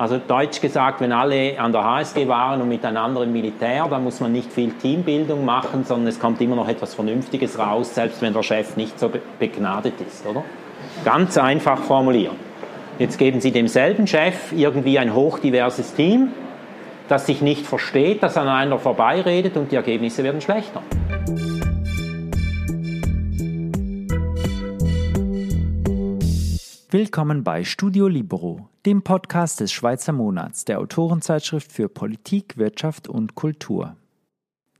Also deutsch gesagt, wenn alle an der HSG waren und miteinander im Militär, dann muss man nicht viel Teambildung machen, sondern es kommt immer noch etwas Vernünftiges raus, selbst wenn der Chef nicht so begnadet ist, oder? Ganz einfach formulieren. Jetzt geben Sie demselben Chef irgendwie ein hochdiverses Team, das sich nicht versteht, das aneinander vorbeiredet und die Ergebnisse werden schlechter. Willkommen bei Studio Libero, dem Podcast des Schweizer Monats, der Autorenzeitschrift für Politik, Wirtschaft und Kultur.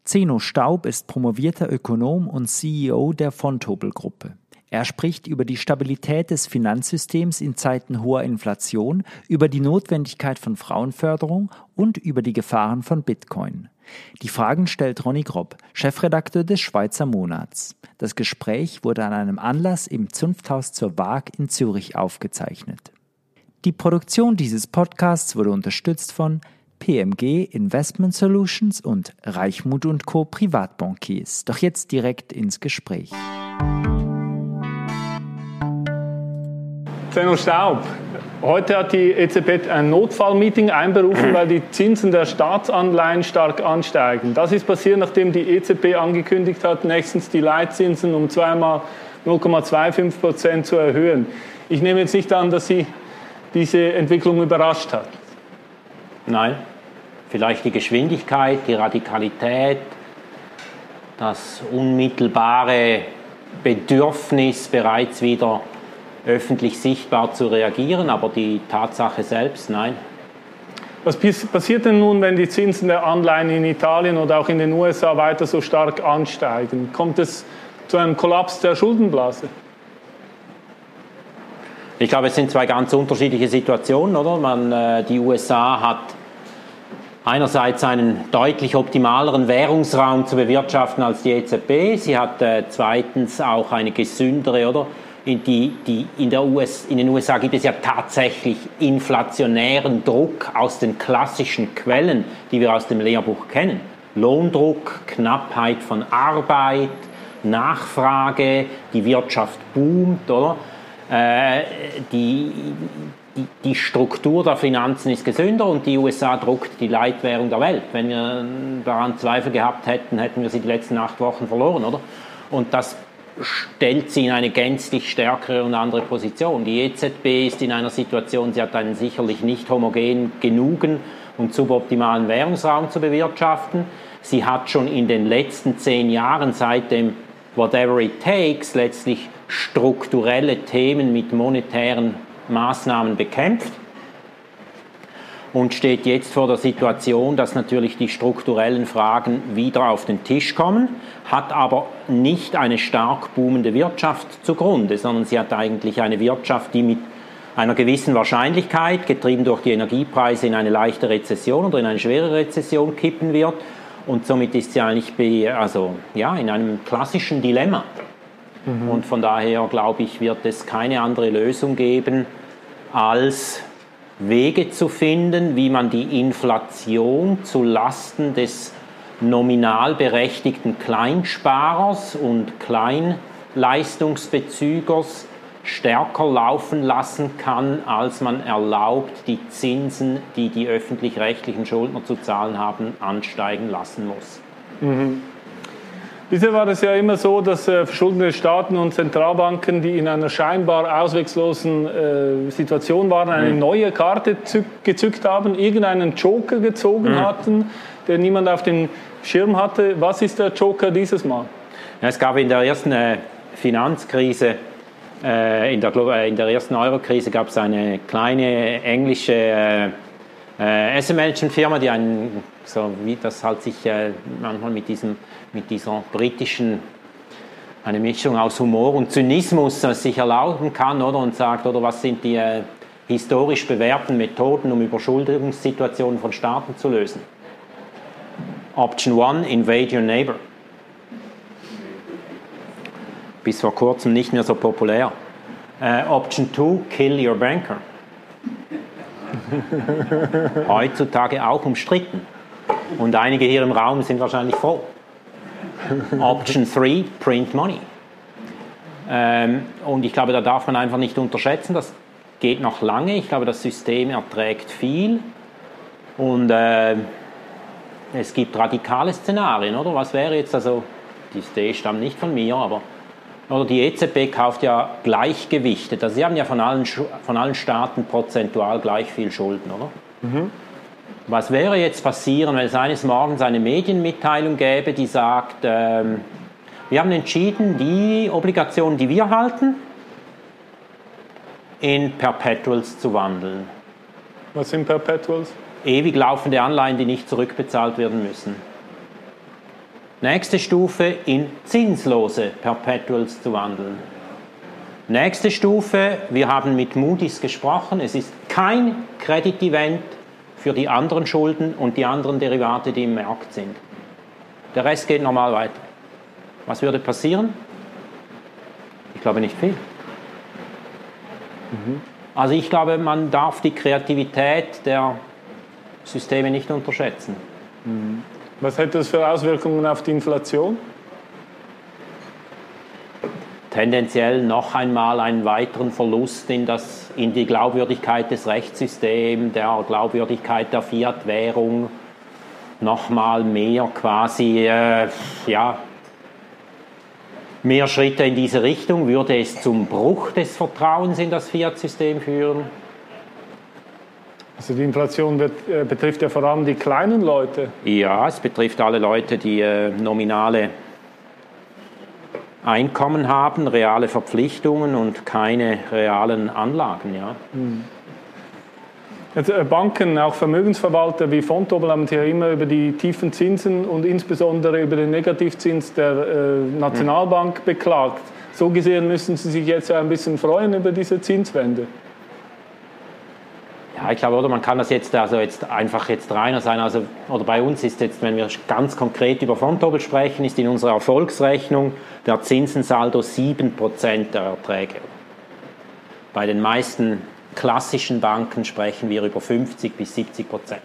Zeno Staub ist promovierter Ökonom und CEO der Fontobel-Gruppe. Er spricht über die Stabilität des Finanzsystems in Zeiten hoher Inflation, über die Notwendigkeit von Frauenförderung und über die Gefahren von Bitcoin. Die Fragen stellt Ronny Grob, Chefredakteur des Schweizer Monats. Das Gespräch wurde an einem Anlass im Zunfthaus zur Waag in Zürich aufgezeichnet. Die Produktion dieses Podcasts wurde unterstützt von PMG Investment Solutions und Reichmut Co. Privatbankiers. Doch jetzt direkt ins Gespräch. Zeno Staub, Heute hat die EZB ein Notfallmeeting einberufen, weil die Zinsen der Staatsanleihen stark ansteigen. Das ist passiert, nachdem die EZB angekündigt hat, nächstens die Leitzinsen um zweimal 0,25 Prozent zu erhöhen. Ich nehme jetzt nicht an, dass Sie diese Entwicklung überrascht hat. Nein, vielleicht die Geschwindigkeit, die Radikalität, das unmittelbare Bedürfnis, bereits wieder öffentlich sichtbar zu reagieren, aber die Tatsache selbst, nein. Was passiert denn nun, wenn die Zinsen der Anleihen in Italien oder auch in den USA weiter so stark ansteigen? Kommt es zu einem Kollaps der Schuldenblase? Ich glaube, es sind zwei ganz unterschiedliche Situationen, oder? Man, äh, die USA hat einerseits einen deutlich optimaleren Währungsraum zu bewirtschaften als die EZB. Sie hat äh, zweitens auch eine gesündere, oder? In, die, die, in, US, in den USA gibt es ja tatsächlich inflationären Druck aus den klassischen Quellen, die wir aus dem Lehrbuch kennen. Lohndruck, Knappheit von Arbeit, Nachfrage, die Wirtschaft boomt, oder? Äh, die, die, die, Struktur der Finanzen ist gesünder und die USA druckt die Leitwährung der Welt. Wenn wir daran Zweifel gehabt hätten, hätten wir sie die letzten acht Wochen verloren, oder? Und das stellt sie in eine gänzlich stärkere und andere Position. Die EZB ist in einer Situation, sie hat einen sicherlich nicht homogen genugen und suboptimalen Währungsraum zu bewirtschaften. Sie hat schon in den letzten zehn Jahren seit dem Whatever It Takes letztlich strukturelle Themen mit monetären Maßnahmen bekämpft und steht jetzt vor der Situation, dass natürlich die strukturellen Fragen wieder auf den Tisch kommen, hat aber nicht eine stark boomende Wirtschaft zugrunde, sondern sie hat eigentlich eine Wirtschaft, die mit einer gewissen Wahrscheinlichkeit, getrieben durch die Energiepreise, in eine leichte Rezession oder in eine schwere Rezession kippen wird. Und somit ist sie eigentlich also, ja, in einem klassischen Dilemma. Mhm. Und von daher, glaube ich, wird es keine andere Lösung geben, als Wege zu finden, wie man die Inflation zu Lasten des nominal berechtigten Kleinsparers und Kleinleistungsbezügers stärker laufen lassen kann, als man erlaubt, die Zinsen, die die öffentlich-rechtlichen Schuldner zu zahlen haben, ansteigen lassen muss. Mhm. Bisher war es ja immer so, dass äh, verschuldete Staaten und Zentralbanken, die in einer scheinbar ausweglosen äh, Situation waren, eine mhm. neue Karte gezückt haben, irgendeinen Joker gezogen mhm. hatten, der niemand auf den Schirm hatte. Was ist der Joker dieses Mal? Ja, es gab in der ersten äh, Finanzkrise, äh, in, der, äh, in der ersten Eurokrise gab es eine kleine englische äh, äh, Asset Management Firma, die einen, so wie das halt sich äh, manchmal mit diesem mit dieser britischen, eine Mischung aus Humor und Zynismus äh, sich erlauben kann, oder? Und sagt, oder was sind die äh, historisch bewährten Methoden, um Überschuldungssituationen von Staaten zu lösen? Option 1, invade your neighbor. Bis vor kurzem nicht mehr so populär. Uh, Option 2, kill your banker. Heutzutage auch umstritten. Und einige hier im Raum sind wahrscheinlich froh. Option 3, Print Money. Ähm, und ich glaube, da darf man einfach nicht unterschätzen, dass geht noch lange. Ich glaube, das System erträgt viel. Und äh, es gibt radikale Szenarien, oder? Was wäre jetzt, also, die Idee stammt nicht von mir, aber oder die EZB kauft ja gleichgewichtet. Also sie haben ja von allen, von allen Staaten prozentual gleich viel Schulden, oder? Mhm. Was wäre jetzt passieren, wenn es eines Morgens eine Medienmitteilung gäbe, die sagt, ähm, wir haben entschieden, die Obligationen, die wir halten, in Perpetuals zu wandeln. Was sind Perpetuals? Ewig laufende Anleihen, die nicht zurückbezahlt werden müssen. Nächste Stufe in zinslose Perpetuals zu wandeln. Nächste Stufe, wir haben mit Moody's gesprochen, es ist kein Credit-Event für die anderen Schulden und die anderen Derivate, die im Markt sind. Der Rest geht normal weiter. Was würde passieren? Ich glaube nicht viel. Mhm. Also ich glaube, man darf die Kreativität der Systeme nicht unterschätzen. Mhm. Was hätte das für Auswirkungen auf die Inflation? Tendenziell noch einmal einen weiteren Verlust in, das, in die Glaubwürdigkeit des Rechtssystems, der Glaubwürdigkeit der Fiat-Währung, nochmal mehr quasi, äh, ja, mehr Schritte in diese Richtung. Würde es zum Bruch des Vertrauens in das Fiat-System führen? Also die Inflation wird, äh, betrifft ja vor allem die kleinen Leute. Ja, es betrifft alle Leute, die äh, nominale Einkommen haben, reale Verpflichtungen und keine realen Anlagen. Ja. Hm. Äh, Banken, auch Vermögensverwalter wie Fontobel haben ja immer über die tiefen Zinsen und insbesondere über den Negativzins der äh, Nationalbank beklagt. So gesehen müssen Sie sich jetzt ja ein bisschen freuen über diese Zinswende. Ja, ich glaube, oder man kann das jetzt also jetzt einfach jetzt reiner sein. Also, oder bei uns ist jetzt, wenn wir ganz konkret über Fondobel sprechen, ist in unserer Erfolgsrechnung der Zinsensaldo 7% der Erträge. Bei den meisten klassischen Banken sprechen wir über 50 bis 70 Prozent.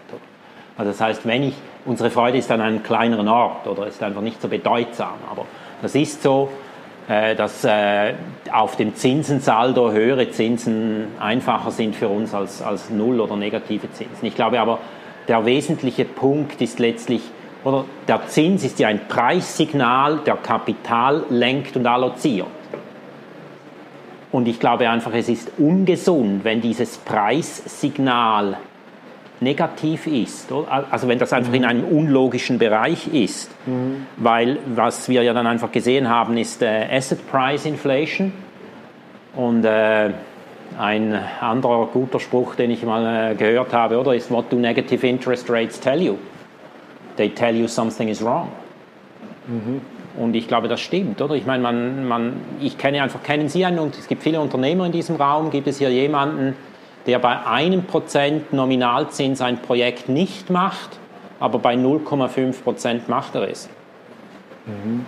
Also das heißt, wenn ich, unsere Freude ist an einem kleineren Ort oder ist einfach nicht so bedeutsam, aber das ist so, dass äh, auf dem Zinsensaldo höhere Zinsen einfacher sind für uns als, als Null- oder negative Zinsen. Ich glaube aber, der wesentliche Punkt ist letztlich, oder der Zins ist ja ein Preissignal, der Kapital lenkt und alloziert. Und ich glaube einfach, es ist ungesund, wenn dieses Preissignal negativ ist. Also wenn das einfach in einem unlogischen Bereich ist. Mhm. Weil was wir ja dann einfach gesehen haben, ist äh, Asset Price Inflation. Und äh, ein anderer guter Spruch, den ich mal äh, gehört habe, oder ist What do negative interest rates tell you? They tell you something is wrong. Mhm. Und ich glaube, das stimmt, oder? Ich meine, man, man, ich kenne einfach, kennen Sie einen, und es gibt viele Unternehmer in diesem Raum, gibt es hier jemanden, der bei einem Prozent Nominalzins ein Projekt nicht macht, aber bei 0,5 Prozent macht er es. Mhm.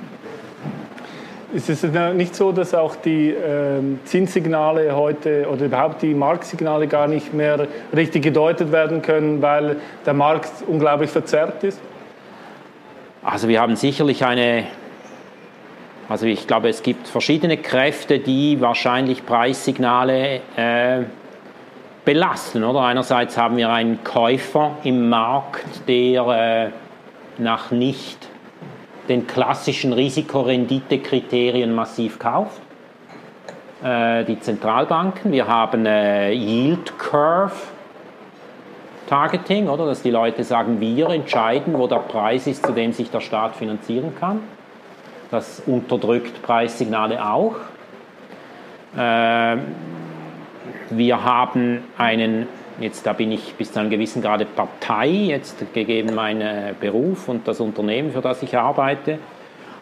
Ist es nicht so, dass auch die äh, Zinssignale heute oder überhaupt die Marktsignale gar nicht mehr richtig gedeutet werden können, weil der Markt unglaublich verzerrt ist? Also wir haben sicherlich eine, also ich glaube, es gibt verschiedene Kräfte, die wahrscheinlich Preissignale äh, belasten. Oder? Einerseits haben wir einen Käufer im Markt, der äh, nach nicht den klassischen Risikorendite-Kriterien massiv kauft. Äh, die Zentralbanken. Wir haben äh, Yield Curve Targeting, oder? Dass die Leute sagen, wir entscheiden, wo der Preis ist, zu dem sich der Staat finanzieren kann. Das unterdrückt Preissignale auch. Äh, wir haben einen, jetzt da bin ich bis zu einem gewissen Grade Partei, jetzt gegeben meinen Beruf und das Unternehmen, für das ich arbeite.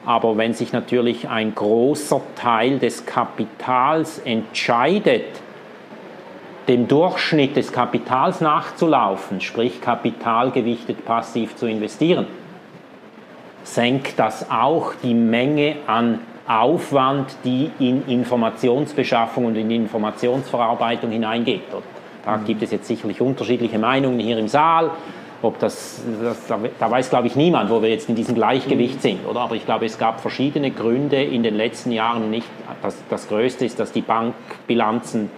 Aber wenn sich natürlich ein großer Teil des Kapitals entscheidet, dem Durchschnitt des Kapitals nachzulaufen, sprich kapitalgewichtet passiv zu investieren, senkt das auch die Menge an Aufwand, die in Informationsbeschaffung und in Informationsverarbeitung hineingeht. Da gibt es jetzt sicherlich unterschiedliche Meinungen hier im Saal. Ob das, das da weiß, glaube ich, niemand, wo wir jetzt in diesem Gleichgewicht sind. Oder? Aber ich glaube, es gab verschiedene Gründe in den letzten Jahren nicht. Das, das Größte ist, dass die Bankbilanzen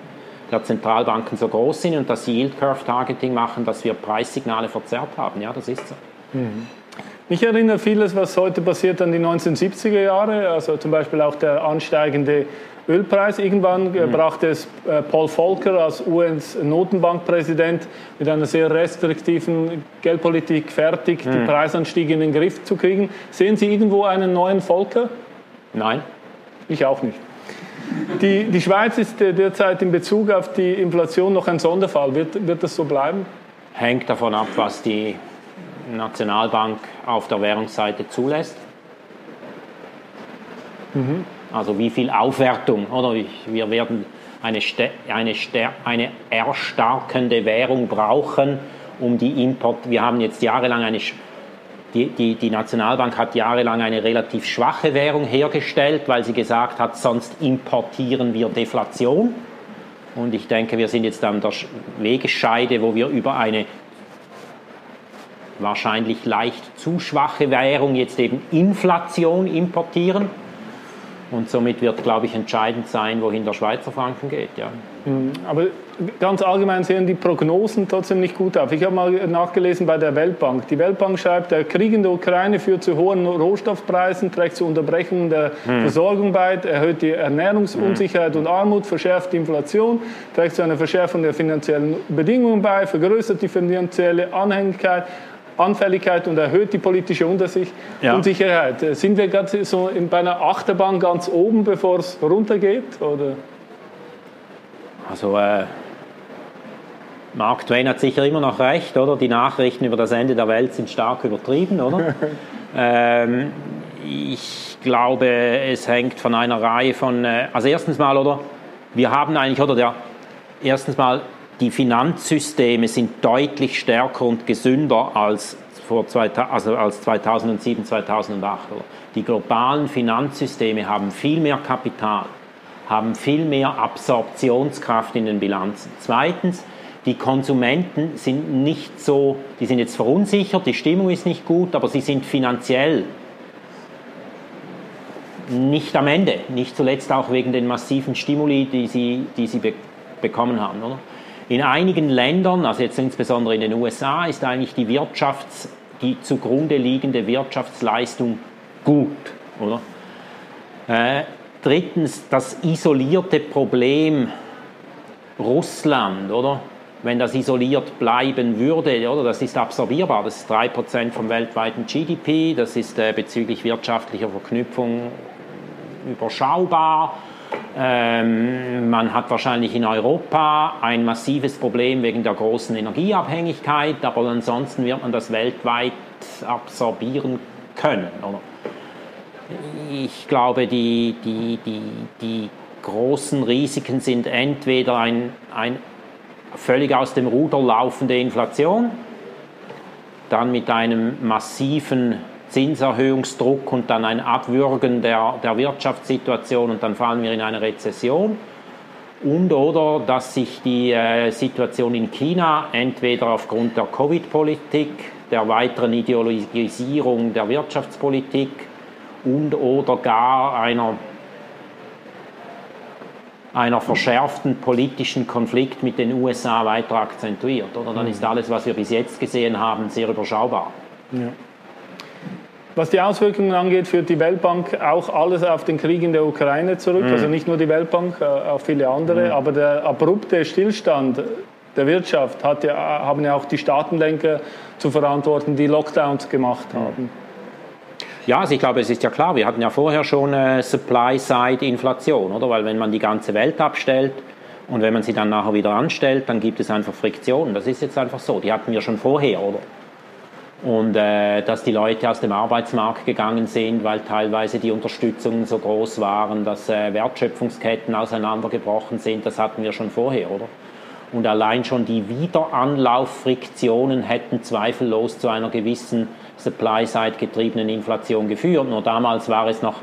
der Zentralbanken so groß sind und dass sie Yield Curve Targeting machen, dass wir Preissignale verzerrt haben. Ja, das ist so. Mhm. Mich erinnert vieles, was heute passiert, an die 1970er Jahre, also zum Beispiel auch der ansteigende Ölpreis. Irgendwann mhm. brachte es äh, Paul Volcker als US-Notenbankpräsident mit einer sehr restriktiven Geldpolitik fertig, mhm. die Preisanstiege in den Griff zu kriegen. Sehen Sie irgendwo einen neuen Volcker? Nein. Ich auch nicht. Die, die Schweiz ist derzeit in Bezug auf die Inflation noch ein Sonderfall. Wird, wird das so bleiben? Hängt davon ab, was die Nationalbank auf der Währungsseite zulässt. Mhm. Also wie viel Aufwertung, oder? Wir werden eine, eine, eine erstarkende Währung brauchen, um die Import. Wir haben jetzt jahrelang eine. Die, die, die Nationalbank hat jahrelang eine relativ schwache Währung hergestellt, weil sie gesagt hat, sonst importieren wir Deflation. Und ich denke, wir sind jetzt an der Wegescheide, wo wir über eine wahrscheinlich leicht zu schwache Währung jetzt eben Inflation importieren. Und somit wird, glaube ich, entscheidend sein, wohin der Schweizer Franken geht. Ja. Mhm. Aber ganz allgemein sehen die Prognosen trotzdem nicht gut auf. Ich habe mal nachgelesen bei der Weltbank. Die Weltbank schreibt, der Krieg in der Ukraine führt zu hohen Rohstoffpreisen, trägt zu Unterbrechungen der hm. Versorgung bei, erhöht die Ernährungsunsicherheit hm. und Armut, verschärft die Inflation, trägt zu einer Verschärfung der finanziellen Bedingungen bei, vergrößert die finanzielle Anhängigkeit Anfälligkeit und erhöht die politische Unsicherheit. Ja. Unsicherheit. Äh, sind wir gerade so in, bei einer Achterbahn ganz oben, bevor es runtergeht? Oder? Also äh, Mark Twain hat sicher immer noch recht, oder? Die Nachrichten über das Ende der Welt sind stark übertrieben, oder? ähm, ich glaube, es hängt von einer Reihe von, äh, also erstens mal, oder? Wir haben eigentlich, oder der, erstens mal die Finanzsysteme sind deutlich stärker und gesünder als, vor, also als 2007, 2008. Die globalen Finanzsysteme haben viel mehr Kapital, haben viel mehr Absorptionskraft in den Bilanzen. Zweitens, die Konsumenten sind nicht so, die sind jetzt verunsichert, die Stimmung ist nicht gut, aber sie sind finanziell nicht am Ende, nicht zuletzt auch wegen den massiven Stimuli, die sie, die sie be bekommen haben. Oder? In einigen Ländern, also jetzt insbesondere in den USA, ist eigentlich die Wirtschafts-, die zugrunde liegende Wirtschaftsleistung gut, oder? Äh, drittens, das isolierte Problem Russland, oder? Wenn das isoliert bleiben würde, oder? Das ist absorbierbar. Das ist 3% vom weltweiten GDP. Das ist äh, bezüglich wirtschaftlicher Verknüpfung überschaubar. Ähm, man hat wahrscheinlich in Europa ein massives Problem wegen der großen Energieabhängigkeit, aber ansonsten wird man das weltweit absorbieren können. Oder? Ich glaube, die, die, die, die großen Risiken sind entweder ein, ein völlig aus dem Ruder laufende Inflation, dann mit einem massiven Zinserhöhungsdruck und dann ein Abwürgen der, der Wirtschaftssituation und dann fallen wir in eine Rezession. Und oder dass sich die äh, Situation in China entweder aufgrund der Covid-Politik, der weiteren Ideologisierung der Wirtschaftspolitik und oder gar einer, einer verschärften politischen Konflikt mit den USA weiter akzentuiert. Oder dann ist alles, was wir bis jetzt gesehen haben, sehr überschaubar. Ja. Was die Auswirkungen angeht, führt die Weltbank auch alles auf den Krieg in der Ukraine zurück. Mhm. Also nicht nur die Weltbank, äh, auch viele andere. Mhm. Aber der abrupte Stillstand der Wirtschaft hat ja, haben ja auch die Staatenlenker zu verantworten, die Lockdowns gemacht mhm. haben. Ja, also ich glaube, es ist ja klar, wir hatten ja vorher schon äh, Supply-Side-Inflation, oder? Weil wenn man die ganze Welt abstellt und wenn man sie dann nachher wieder anstellt, dann gibt es einfach Friktionen. Das ist jetzt einfach so. Die hatten wir schon vorher, oder? Und äh, dass die Leute aus dem Arbeitsmarkt gegangen sind, weil teilweise die Unterstützungen so groß waren, dass äh, Wertschöpfungsketten auseinandergebrochen sind, das hatten wir schon vorher, oder? Und allein schon die Wiederanlauffriktionen hätten zweifellos zu einer gewissen Supply-Side getriebenen Inflation geführt. Nur damals war es noch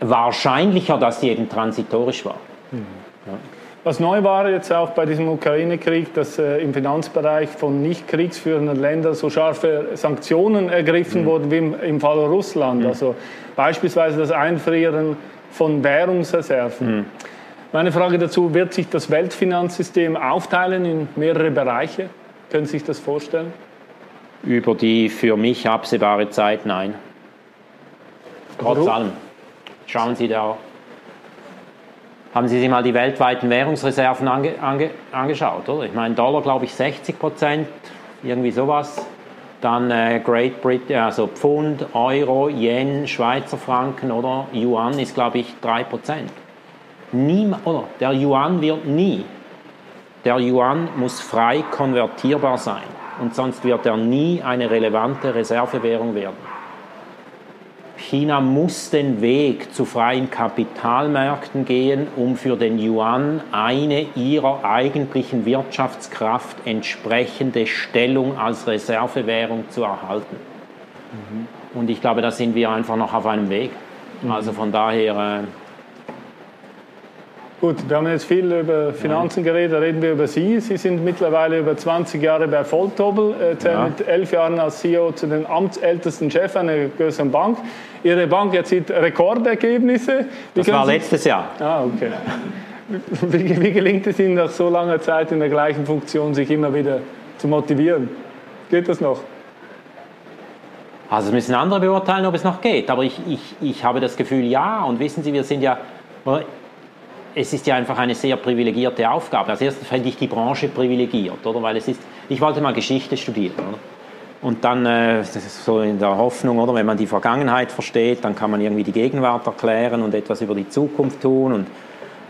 wahrscheinlicher, dass sie eben transitorisch war. Mhm. Ja. Was neu war jetzt auch bei diesem Ukraine-Krieg, dass äh, im Finanzbereich von nicht kriegsführenden Ländern so scharfe Sanktionen ergriffen mhm. wurden wie im, im Fall Russland. Mhm. Also beispielsweise das Einfrieren von Währungsreserven. Mhm. Meine Frage dazu, wird sich das Weltfinanzsystem aufteilen in mehrere Bereiche? Können Sie sich das vorstellen? Über die für mich absehbare Zeit nein. Trotz allem. Schauen Sie da. Haben Sie sich mal die weltweiten Währungsreserven ange, ange, angeschaut, oder? Ich meine, Dollar, glaube ich, 60 Prozent, irgendwie sowas. Dann äh, Great Britain, also Pfund, Euro, Yen, Schweizer Franken oder Yuan ist, glaube ich, 3 Prozent. oder? Der Yuan wird nie. Der Yuan muss frei konvertierbar sein und sonst wird er nie eine relevante Reservewährung werden. China muss den Weg zu freien Kapitalmärkten gehen, um für den Yuan eine ihrer eigentlichen Wirtschaftskraft entsprechende Stellung als Reservewährung zu erhalten. Mhm. Und ich glaube, da sind wir einfach noch auf einem Weg. Mhm. Also von daher äh, Gut, wir haben jetzt viel über Finanzen geredet, da reden wir über Sie. Sie sind mittlerweile über 20 Jahre bei Volltobel, äh, ja. mit elf Jahren als CEO zu den amtsältesten Chef einer größeren Bank. Ihre Bank erzielt Rekordergebnisse. Wie das war letztes Jahr. Ah, okay. Wie, wie gelingt es Ihnen nach so langer Zeit in der gleichen Funktion, sich immer wieder zu motivieren? Geht das noch? Also es müssen andere beurteilen, ob es noch geht. Aber ich, ich, ich habe das Gefühl, ja. Und wissen Sie, wir sind ja es ist ja einfach eine sehr privilegierte Aufgabe. Als erstes fände ich die Branche privilegiert, oder? Weil es ist, ich wollte mal Geschichte studieren, oder? Und dann äh, so in der Hoffnung, oder, wenn man die Vergangenheit versteht, dann kann man irgendwie die Gegenwart erklären und etwas über die Zukunft tun. Und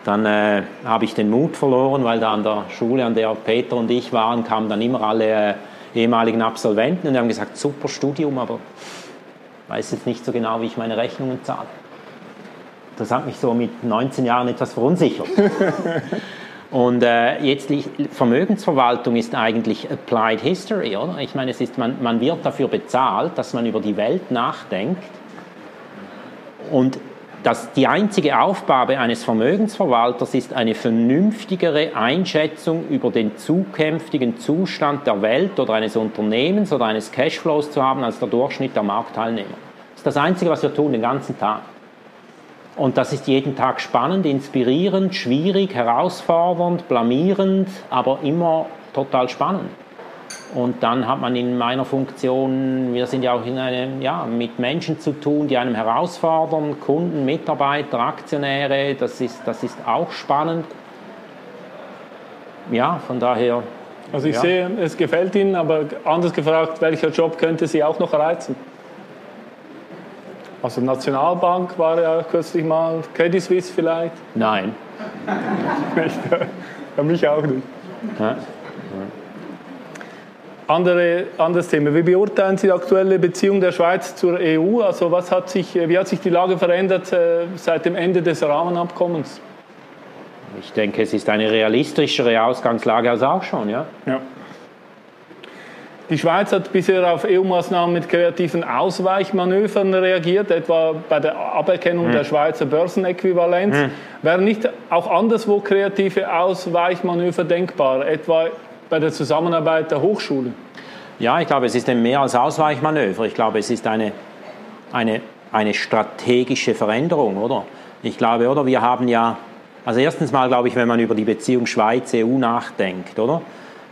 dann äh, habe ich den Mut verloren, weil da an der Schule, an der Peter und ich waren, kamen dann immer alle äh, ehemaligen Absolventen und die haben gesagt, super Studium, aber weiß jetzt nicht so genau, wie ich meine Rechnungen zahle. Das hat mich so mit 19 Jahren etwas verunsichert. Und äh, jetzt Vermögensverwaltung ist eigentlich Applied History, oder? Ich meine, es ist, man, man wird dafür bezahlt, dass man über die Welt nachdenkt. Und das, die einzige Aufgabe eines Vermögensverwalters ist eine vernünftigere Einschätzung über den zukünftigen Zustand der Welt oder eines Unternehmens oder eines Cashflows zu haben als der Durchschnitt der Marktteilnehmer. Das ist das Einzige, was wir tun den ganzen Tag. Und das ist jeden Tag spannend, inspirierend, schwierig, herausfordernd, blamierend, aber immer total spannend. Und dann hat man in meiner Funktion, wir sind ja auch in einem, ja, mit Menschen zu tun, die einem herausfordern, Kunden, Mitarbeiter, Aktionäre, das ist, das ist auch spannend. Ja, von daher. Also ich ja. sehe, es gefällt Ihnen, aber anders gefragt, welcher Job könnte Sie auch noch reizen? Also Nationalbank war ja kürzlich mal, Credit Suisse vielleicht? Nein. ja, mich auch nicht. Ja. Andere, anderes Thema. Wie beurteilen Sie die aktuelle Beziehung der Schweiz zur EU? Also was hat sich, wie hat sich die Lage verändert äh, seit dem Ende des Rahmenabkommens? Ich denke, es ist eine realistischere Ausgangslage als auch schon, ja. ja. Die Schweiz hat bisher auf EU-Maßnahmen mit kreativen Ausweichmanövern reagiert, etwa bei der Aberkennung hm. der Schweizer Börsenäquivalenz. Hm. Wären nicht auch anderswo kreative Ausweichmanöver denkbar, etwa bei der Zusammenarbeit der Hochschulen? Ja, ich glaube, es ist mehr als Ausweichmanöver. Ich glaube, es ist eine, eine, eine strategische Veränderung, oder? Ich glaube, oder? Wir haben ja, also erstens mal, glaube ich, wenn man über die Beziehung Schweiz-EU nachdenkt, oder?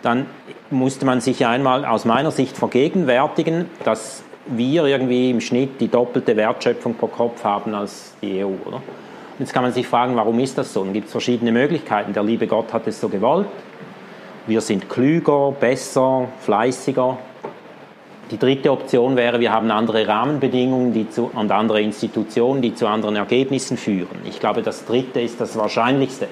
Dann musste man sich einmal aus meiner Sicht vergegenwärtigen, dass wir irgendwie im Schnitt die doppelte Wertschöpfung pro Kopf haben als die EU. Oder? jetzt kann man sich fragen, warum ist das so? Dann gibt es verschiedene Möglichkeiten. Der liebe Gott hat es so gewollt. Wir sind klüger, besser, fleißiger. Die dritte Option wäre, wir haben andere Rahmenbedingungen die zu, und andere Institutionen, die zu anderen Ergebnissen führen. Ich glaube, das dritte ist das Wahrscheinlichste.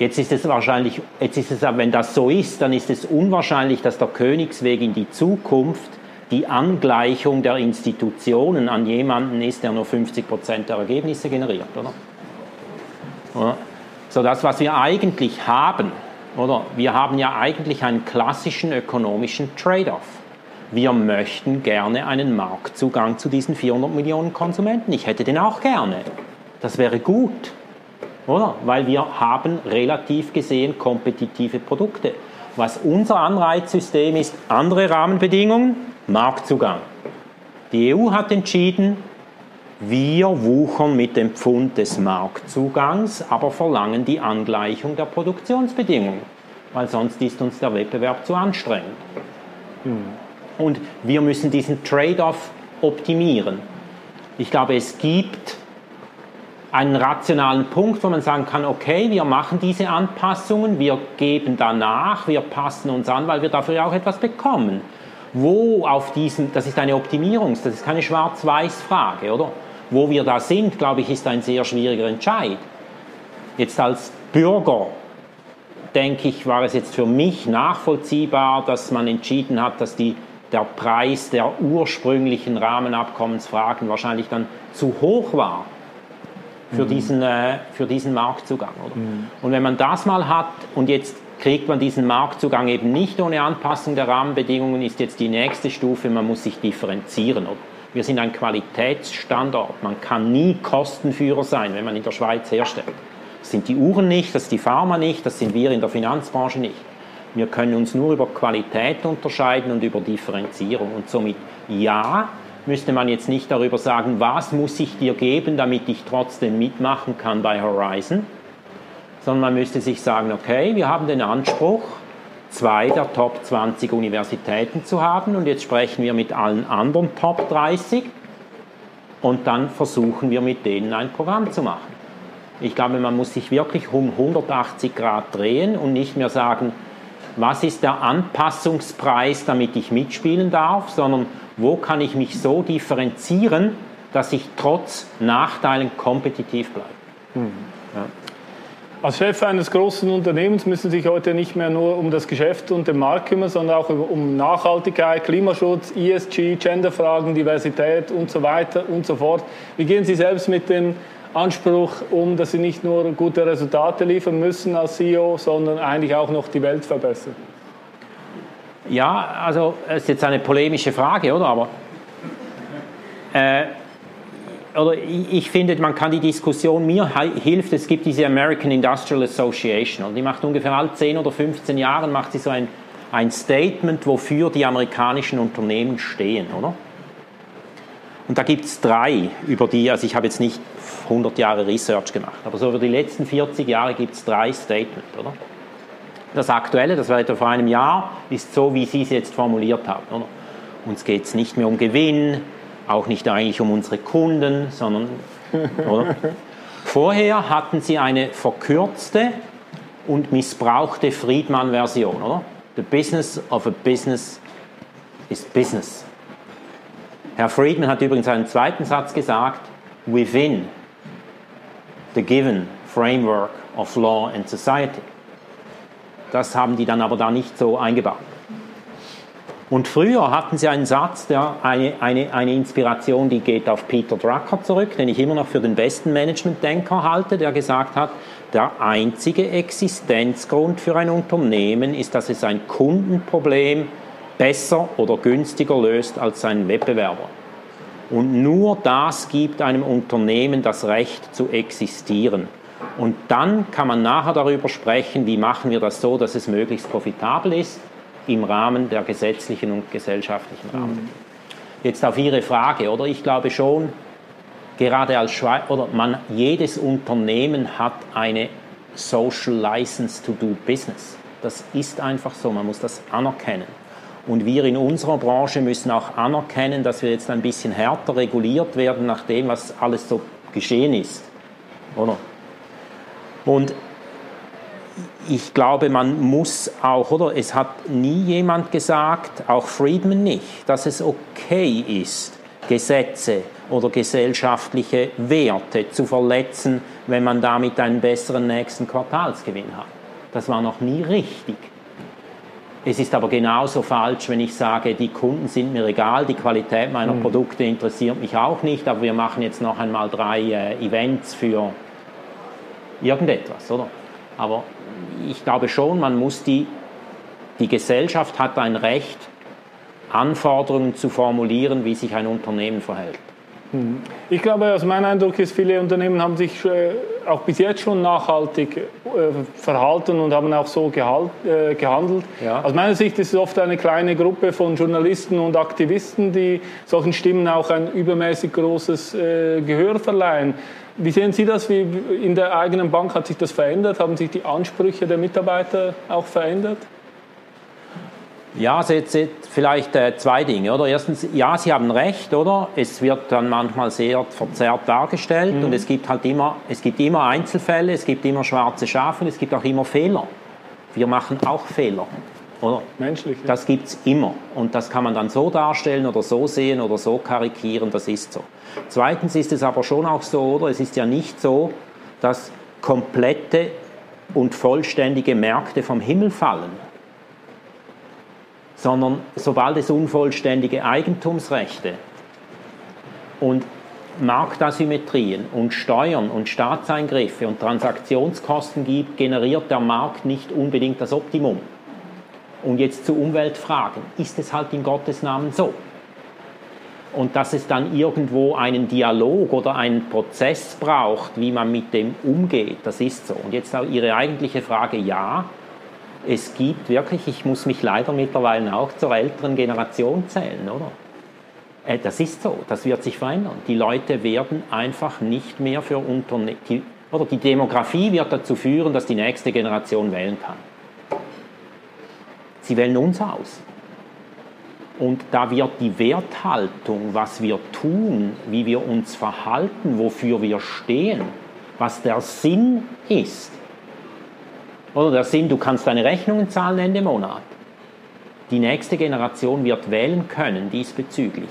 Jetzt ist es wahrscheinlich, jetzt ist es, wenn das so ist, dann ist es unwahrscheinlich, dass der Königsweg in die Zukunft die Angleichung der Institutionen an jemanden ist, der nur 50 Prozent der Ergebnisse generiert, oder? oder? So das, was wir eigentlich haben, oder? Wir haben ja eigentlich einen klassischen ökonomischen Trade-off. Wir möchten gerne einen Marktzugang zu diesen 400 Millionen Konsumenten. Ich hätte den auch gerne. Das wäre gut oder? Weil wir haben relativ gesehen kompetitive Produkte. Was unser Anreizsystem ist, andere Rahmenbedingungen, Marktzugang. Die EU hat entschieden, wir wuchern mit dem Pfund des Marktzugangs, aber verlangen die Angleichung der Produktionsbedingungen, weil sonst ist uns der Wettbewerb zu anstrengend. Mhm. Und wir müssen diesen Trade-off optimieren. Ich glaube, es gibt einen rationalen Punkt, wo man sagen kann, okay, wir machen diese Anpassungen, wir geben danach, wir passen uns an, weil wir dafür auch etwas bekommen. Wo auf diesem, das ist eine Optimierungs-, das ist keine Schwarz-Weiß-Frage, oder? Wo wir da sind, glaube ich, ist ein sehr schwieriger Entscheid. Jetzt als Bürger, denke ich, war es jetzt für mich nachvollziehbar, dass man entschieden hat, dass die, der Preis der ursprünglichen Rahmenabkommensfragen wahrscheinlich dann zu hoch war für, mhm. diesen, äh, für diesen Marktzugang. Mhm. Und wenn man das mal hat und jetzt kriegt man diesen Marktzugang eben nicht ohne Anpassung der Rahmenbedingungen, ist jetzt die nächste Stufe, man muss sich differenzieren. Wir sind ein Qualitätsstandort. Man kann nie Kostenführer sein, wenn man in der Schweiz herstellt. Das sind die Uhren nicht, das ist die Pharma nicht, das sind wir in der Finanzbranche nicht. Wir können uns nur über Qualität unterscheiden und über Differenzierung. Und somit ja, müsste man jetzt nicht darüber sagen, was muss ich dir geben, damit ich trotzdem mitmachen kann bei Horizon, sondern man müsste sich sagen, okay, wir haben den Anspruch, zwei der Top 20 Universitäten zu haben. Und jetzt sprechen wir mit allen anderen Top 30 und dann versuchen wir mit denen ein Programm zu machen. Ich glaube, man muss sich wirklich um 180 Grad drehen und nicht mehr sagen, was ist der Anpassungspreis, damit ich mitspielen darf, sondern wo kann ich mich so differenzieren, dass ich trotz Nachteilen kompetitiv bleibe. Mhm. Ja. Als Chef eines großen Unternehmens müssen Sie sich heute nicht mehr nur um das Geschäft und den Markt kümmern, sondern auch um Nachhaltigkeit, Klimaschutz, ESG, Genderfragen, Diversität und so weiter und so fort. Wie gehen Sie selbst mit dem Anspruch um, dass Sie nicht nur gute Resultate liefern müssen als CEO, sondern eigentlich auch noch die Welt verbessern? Ja, also ist jetzt eine polemische Frage, oder? Aber äh, oder ich finde, man kann die Diskussion, mir hilft, es gibt diese American Industrial Association und die macht ungefähr alle 10 oder 15 Jahre macht sie so ein, ein Statement, wofür die amerikanischen Unternehmen stehen, oder? Und da gibt es drei, über die, also ich habe jetzt nicht 100 Jahre Research gemacht, aber so über die letzten 40 Jahre gibt es drei Statements, oder? Das aktuelle, das war etwa vor einem Jahr, ist so, wie Sie es jetzt formuliert haben. Oder? Uns geht es nicht mehr um Gewinn, auch nicht eigentlich um unsere Kunden, sondern oder? vorher hatten Sie eine verkürzte und missbrauchte Friedman-Version, oder? The business of a business is business. Herr Friedman hat übrigens einen zweiten Satz gesagt, within the given framework of law and society. Das haben die dann aber da nicht so eingebaut. Und früher hatten sie einen Satz, der eine, eine, eine Inspiration, die geht auf Peter Drucker zurück, den ich immer noch für den besten Management-Denker halte, der gesagt hat, der einzige Existenzgrund für ein Unternehmen ist, dass es ein Kundenproblem besser oder günstiger löst als sein Wettbewerber. Und nur das gibt einem Unternehmen das Recht zu existieren. Und dann kann man nachher darüber sprechen, wie machen wir das so, dass es möglichst profitabel ist im Rahmen der gesetzlichen und gesellschaftlichen Rahmen. Mhm. Jetzt auf Ihre Frage, oder? Ich glaube schon, gerade als Schweiz, oder man, jedes Unternehmen hat eine Social License to do Business. Das ist einfach so, man muss das anerkennen. Und wir in unserer Branche müssen auch anerkennen, dass wir jetzt ein bisschen härter reguliert werden nach dem, was alles so geschehen ist. Oder? Und ich glaube, man muss auch, oder es hat nie jemand gesagt, auch Friedman nicht, dass es okay ist, Gesetze oder gesellschaftliche Werte zu verletzen, wenn man damit einen besseren nächsten Quartalsgewinn hat. Das war noch nie richtig. Es ist aber genauso falsch, wenn ich sage, die Kunden sind mir egal, die Qualität meiner mhm. Produkte interessiert mich auch nicht, aber wir machen jetzt noch einmal drei äh, Events für irgendetwas, oder? Aber ich glaube schon, man muss die, die Gesellschaft hat ein Recht, Anforderungen zu formulieren, wie sich ein Unternehmen verhält. Hm. Ich glaube, also mein Eindruck ist, viele Unternehmen haben sich äh, auch bis jetzt schon nachhaltig äh, verhalten und haben auch so äh, gehandelt. Ja. Aus meiner Sicht ist es oft eine kleine Gruppe von Journalisten und Aktivisten, die solchen Stimmen auch ein übermäßig großes Gehör verleihen. Wie sehen Sie das? Wie in der eigenen Bank hat sich das verändert? Haben sich die Ansprüche der Mitarbeiter auch verändert? Ja, vielleicht äh, zwei Dinge, oder? Erstens, ja, Sie haben recht, oder? Es wird dann manchmal sehr verzerrt dargestellt mhm. und es gibt halt immer, es gibt immer Einzelfälle, es gibt immer schwarze Schafe und es gibt auch immer Fehler. Wir machen auch Fehler, oder? Menschlich. Ja. Das gibt es immer und das kann man dann so darstellen oder so sehen oder so karikieren, das ist so. Zweitens ist es aber schon auch so, oder? Es ist ja nicht so, dass komplette und vollständige Märkte vom Himmel fallen sondern sobald es unvollständige Eigentumsrechte und Marktasymmetrien und Steuern und Staatseingriffe und Transaktionskosten gibt, generiert der Markt nicht unbedingt das Optimum. Und jetzt zu Umweltfragen. Ist es halt in Gottes Namen so? Und dass es dann irgendwo einen Dialog oder einen Prozess braucht, wie man mit dem umgeht, das ist so. Und jetzt auch Ihre eigentliche Frage, ja, es gibt wirklich, ich muss mich leider mittlerweile auch zur älteren Generation zählen, oder? Äh, das ist so, das wird sich verändern. Die Leute werden einfach nicht mehr für Unternehmen, oder die Demografie wird dazu führen, dass die nächste Generation wählen kann. Sie wählen uns aus. Und da wird die Werthaltung, was wir tun, wie wir uns verhalten, wofür wir stehen, was der Sinn ist, oder der Sinn, du kannst deine Rechnungen zahlen Ende Monat. Die nächste Generation wird wählen können diesbezüglich.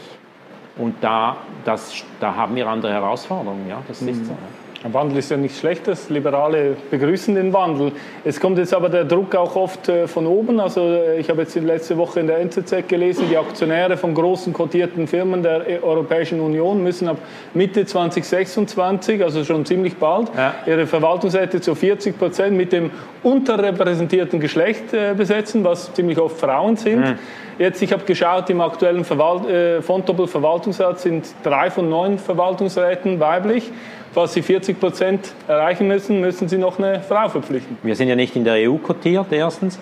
Und da, das, da haben wir andere Herausforderungen, ja, das ist so. Ein Wandel ist ja nichts Schlechtes. Liberale begrüßen den Wandel. Es kommt jetzt aber der Druck auch oft äh, von oben. Also äh, ich habe jetzt letzte Woche in der NZZ gelesen, die Aktionäre von großen kotierten Firmen der e- Europäischen Union müssen ab Mitte 2026, also schon ziemlich bald, ja. ihre Verwaltungsräte zu 40 Prozent mit dem unterrepräsentierten Geschlecht äh, besetzen, was ziemlich oft Frauen sind. Mhm. Jetzt, ich habe geschaut, im aktuellen Verwalt äh, Fontobel Verwaltungsrat sind drei von neun Verwaltungsräten weiblich. Falls Sie 40 Prozent erreichen müssen, müssen Sie noch eine Frau verpflichten. Wir sind ja nicht in der EU kotiert, erstens,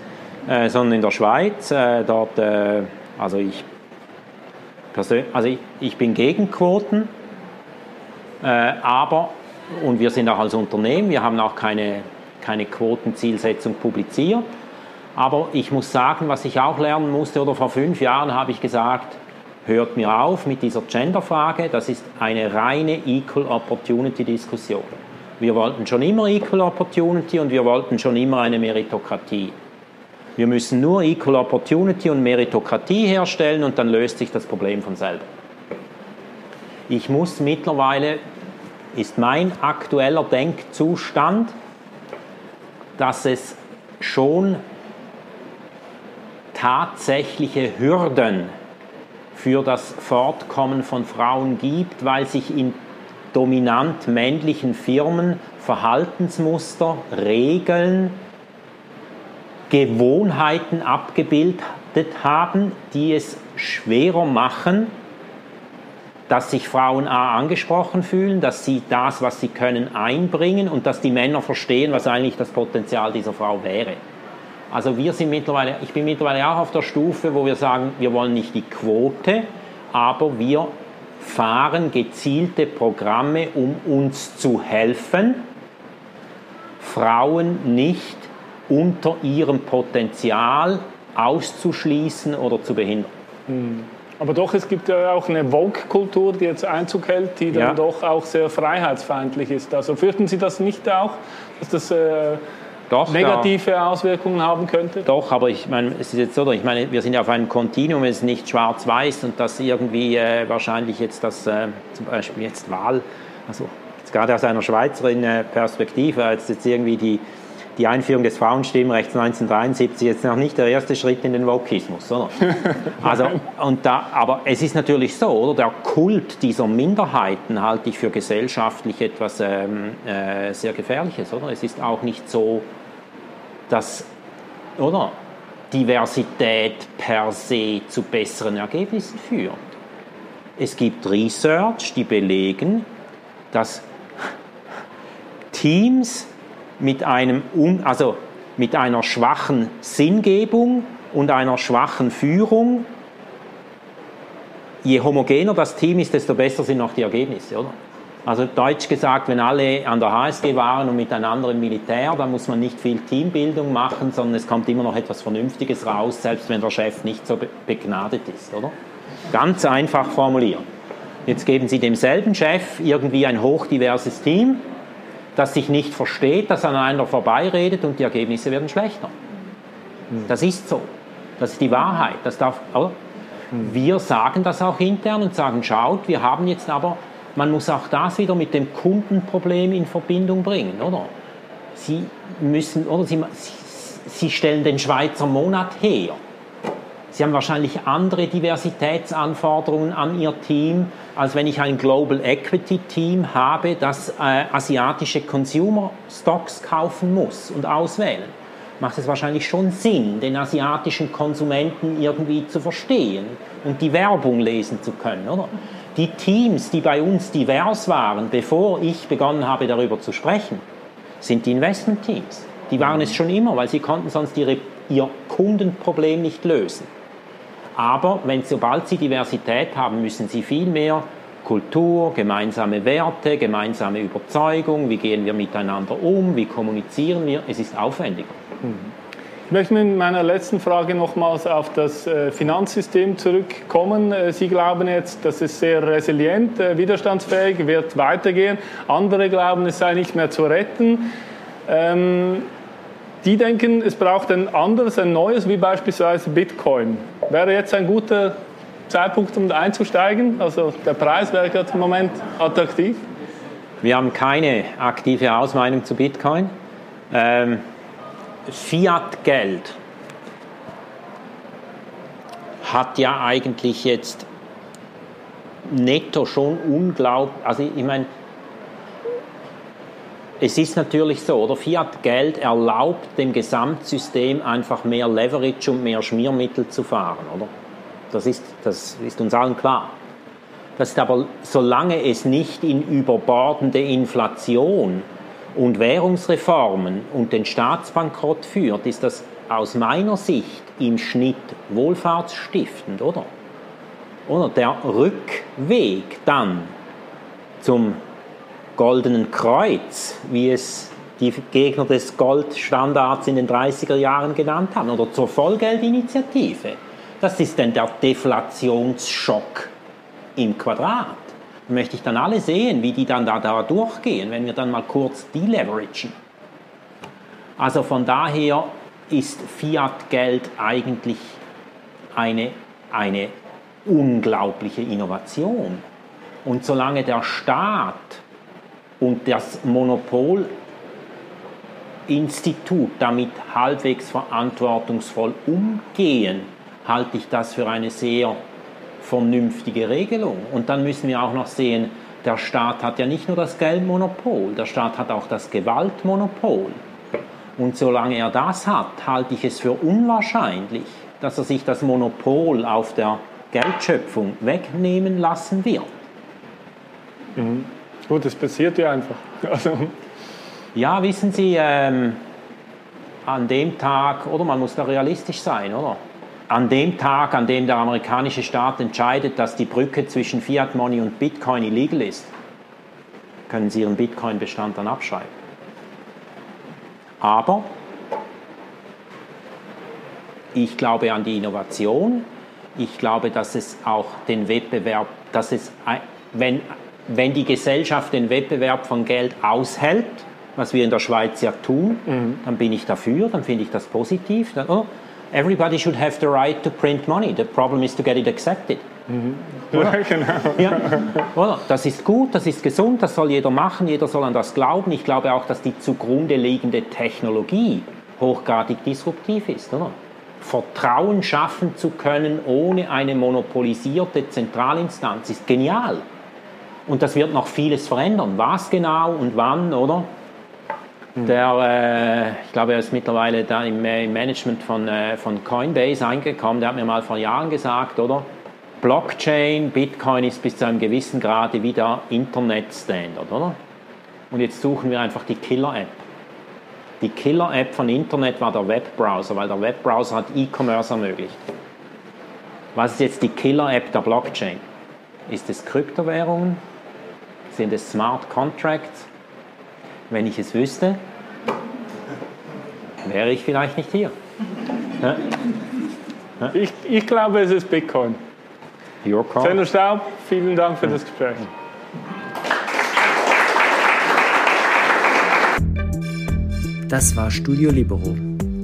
äh, sondern in der Schweiz. Äh, dort, äh, also ich, also ich, ich, bin gegen Quoten, äh, aber, und wir sind auch als Unternehmen, wir haben auch keine, keine Quotenzielsetzung publiziert. Aber ich muss sagen, was ich auch lernen musste, oder vor fünf Jahren habe ich gesagt, hört mir auf mit dieser Genderfrage, das ist eine reine Equal Opportunity Diskussion. Wir wollten schon immer Equal Opportunity und wir wollten schon immer eine Meritokratie. Wir müssen nur Equal Opportunity und Meritokratie herstellen und dann löst sich das Problem von selber. Ich muss mittlerweile, ist mein aktueller Denkzustand, dass es schon tatsächliche Hürden für das Fortkommen von Frauen gibt, weil sich in dominant männlichen Firmen Verhaltensmuster, Regeln, Gewohnheiten abgebildet haben, die es schwerer machen, dass sich Frauen A angesprochen fühlen, dass sie das, was sie können, einbringen und dass die Männer verstehen, was eigentlich das Potenzial dieser Frau wäre. Also wir sind mittlerweile, ich bin mittlerweile auch auf der Stufe, wo wir sagen, wir wollen nicht die Quote, aber wir fahren gezielte Programme, um uns zu helfen, Frauen nicht unter ihrem Potenzial auszuschließen oder zu behindern. Hm. Aber doch, es gibt ja auch eine Vogue-Kultur, die jetzt Einzug hält, die dann ja. doch auch sehr freiheitsfeindlich ist. Also fürchten Sie das nicht auch, dass das äh, doch, negative ja. Auswirkungen haben könnte? Doch, aber ich meine, es ist jetzt so, ich meine, wir sind ja auf einem Kontinuum, es ist nicht schwarz-weiß und das irgendwie äh, wahrscheinlich jetzt das, äh, zum Beispiel jetzt Wahl, also jetzt gerade aus einer Schweizerin äh, Perspektive, als jetzt irgendwie die, die Einführung des Frauenstimmrechts 1973 jetzt noch nicht der erste Schritt in den Wokismus, oder? Also, und da, aber es ist natürlich so, oder? Der Kult dieser Minderheiten halte ich für gesellschaftlich etwas ähm, äh, sehr Gefährliches, oder? Es ist auch nicht so dass oder, Diversität per se zu besseren Ergebnissen führt. Es gibt Research, die belegen, dass Teams mit, einem, also mit einer schwachen Sinngebung und einer schwachen Führung, je homogener das Team ist, desto besser sind auch die Ergebnisse, oder? Also deutsch gesagt, wenn alle an der HSG waren und miteinander im Militär, dann muss man nicht viel Teambildung machen, sondern es kommt immer noch etwas Vernünftiges raus, selbst wenn der Chef nicht so begnadet ist, oder? Ganz einfach formulieren. Jetzt geben Sie demselben Chef irgendwie ein hochdiverses Team, das sich nicht versteht, das aneinander vorbeiredet und die Ergebnisse werden schlechter. Das ist so. Das ist die Wahrheit. Das darf, oder? Wir sagen das auch intern und sagen, schaut, wir haben jetzt aber, man muss auch das wieder mit dem Kundenproblem in Verbindung bringen, oder? Sie müssen, oder Sie, Sie stellen den Schweizer Monat her. Sie haben wahrscheinlich andere Diversitätsanforderungen an Ihr Team, als wenn ich ein Global Equity Team habe, das äh, asiatische Consumer Stocks kaufen muss und auswählen. Macht es wahrscheinlich schon Sinn, den asiatischen Konsumenten irgendwie zu verstehen und die Werbung lesen zu können, oder? Die Teams, die bei uns divers waren, bevor ich begonnen habe, darüber zu sprechen, sind die Investment-Teams. Die waren es schon immer, weil sie konnten sonst ihre, ihr Kundenproblem nicht lösen. Aber wenn, sobald sie Diversität haben, müssen sie viel mehr Kultur, gemeinsame Werte, gemeinsame Überzeugung, wie gehen wir miteinander um, wie kommunizieren wir, es ist aufwendiger. Ich möchte mit meiner letzten Frage nochmals auf das äh, Finanzsystem zurückkommen. Äh, sie glauben jetzt, dass es sehr resilient, äh, widerstandsfähig wird weitergehen. Andere glauben, es sei nicht mehr zu retten. Ähm, die denken, es braucht ein anderes, ein neues, wie beispielsweise Bitcoin. Wäre jetzt ein guter Zeitpunkt, um einzusteigen? Also der Preis wäre gerade im Moment attraktiv? Wir haben keine aktive Ausmeinung zu Bitcoin. Ähm, Fiat-Geld hat ja eigentlich jetzt netto schon unglaublich, also ich meine, es ist natürlich so, oder Fiat-Geld erlaubt dem Gesamtsystem einfach mehr Leverage und mehr Schmiermittel zu fahren, oder? Das ist, das ist uns allen klar. Das ist aber, solange es nicht in überbordende Inflation und Währungsreformen und den Staatsbankrott führt, ist das aus meiner Sicht im Schnitt wohlfahrtsstiftend, oder? Oder der Rückweg dann zum Goldenen Kreuz, wie es die Gegner des Goldstandards in den 30er Jahren genannt haben, oder zur Vollgeldinitiative. Das ist denn der Deflationsschock im Quadrat. Da möchte ich dann alle sehen, wie die dann da, da durchgehen, wenn wir dann mal kurz deleveragen. Also von daher ist Fiat-Geld eigentlich eine, eine unglaubliche Innovation. Und solange der Staat und das Monopolinstitut damit halbwegs verantwortungsvoll umgehen, halte ich das für eine sehr vernünftige Regelung. Und dann müssen wir auch noch sehen, der Staat hat ja nicht nur das Geldmonopol, der Staat hat auch das Gewaltmonopol. Und solange er das hat, halte ich es für unwahrscheinlich, dass er sich das Monopol auf der Geldschöpfung wegnehmen lassen wird. Mhm. Gut, das passiert ja einfach. Also. Ja, wissen Sie, ähm, an dem Tag, oder man muss da realistisch sein, oder? An dem Tag, an dem der amerikanische Staat entscheidet, dass die Brücke zwischen Fiat Money und Bitcoin illegal ist, können Sie Ihren Bitcoin-Bestand dann abschreiben. Aber ich glaube an die Innovation. Ich glaube, dass es auch den Wettbewerb, dass es, wenn wenn die Gesellschaft den Wettbewerb von Geld aushält, was wir in der Schweiz ja tun, mhm. dann bin ich dafür, dann finde ich das positiv. Dann, oh, everybody should have the right to print money. The problem is to get it accepted. Mhm. Ja, genau. Ja, oder? Das ist gut, das ist gesund, das soll jeder machen, jeder soll an das glauben. Ich glaube auch, dass die zugrunde liegende Technologie hochgradig disruptiv ist. Oder? Vertrauen schaffen zu können ohne eine monopolisierte Zentralinstanz ist genial. Und das wird noch vieles verändern. Was genau und wann, oder? Der, äh, ich glaube, er ist mittlerweile da im, äh, im Management von, äh, von Coinbase eingekommen. Der hat mir mal vor Jahren gesagt, oder? Blockchain, Bitcoin ist bis zu einem gewissen Grade wieder Internet-Standard, oder? Und jetzt suchen wir einfach die Killer-App. Die Killer-App von Internet war der Webbrowser, weil der Webbrowser hat E-Commerce ermöglicht. Was ist jetzt die Killer-App der Blockchain? Ist es Kryptowährungen? Sind es Smart Contracts? Wenn ich es wüsste, wäre ich vielleicht nicht hier. Ja? Ja? Ich, ich glaube, es ist Bitcoin. Your call. Zeno Staub, vielen Dank für das Gespräch. Das war Studio Libero,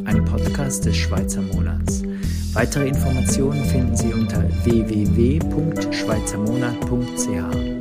ein Podcast des Schweizer Monats. Weitere Informationen finden Sie unter www.schweizermonat.ch.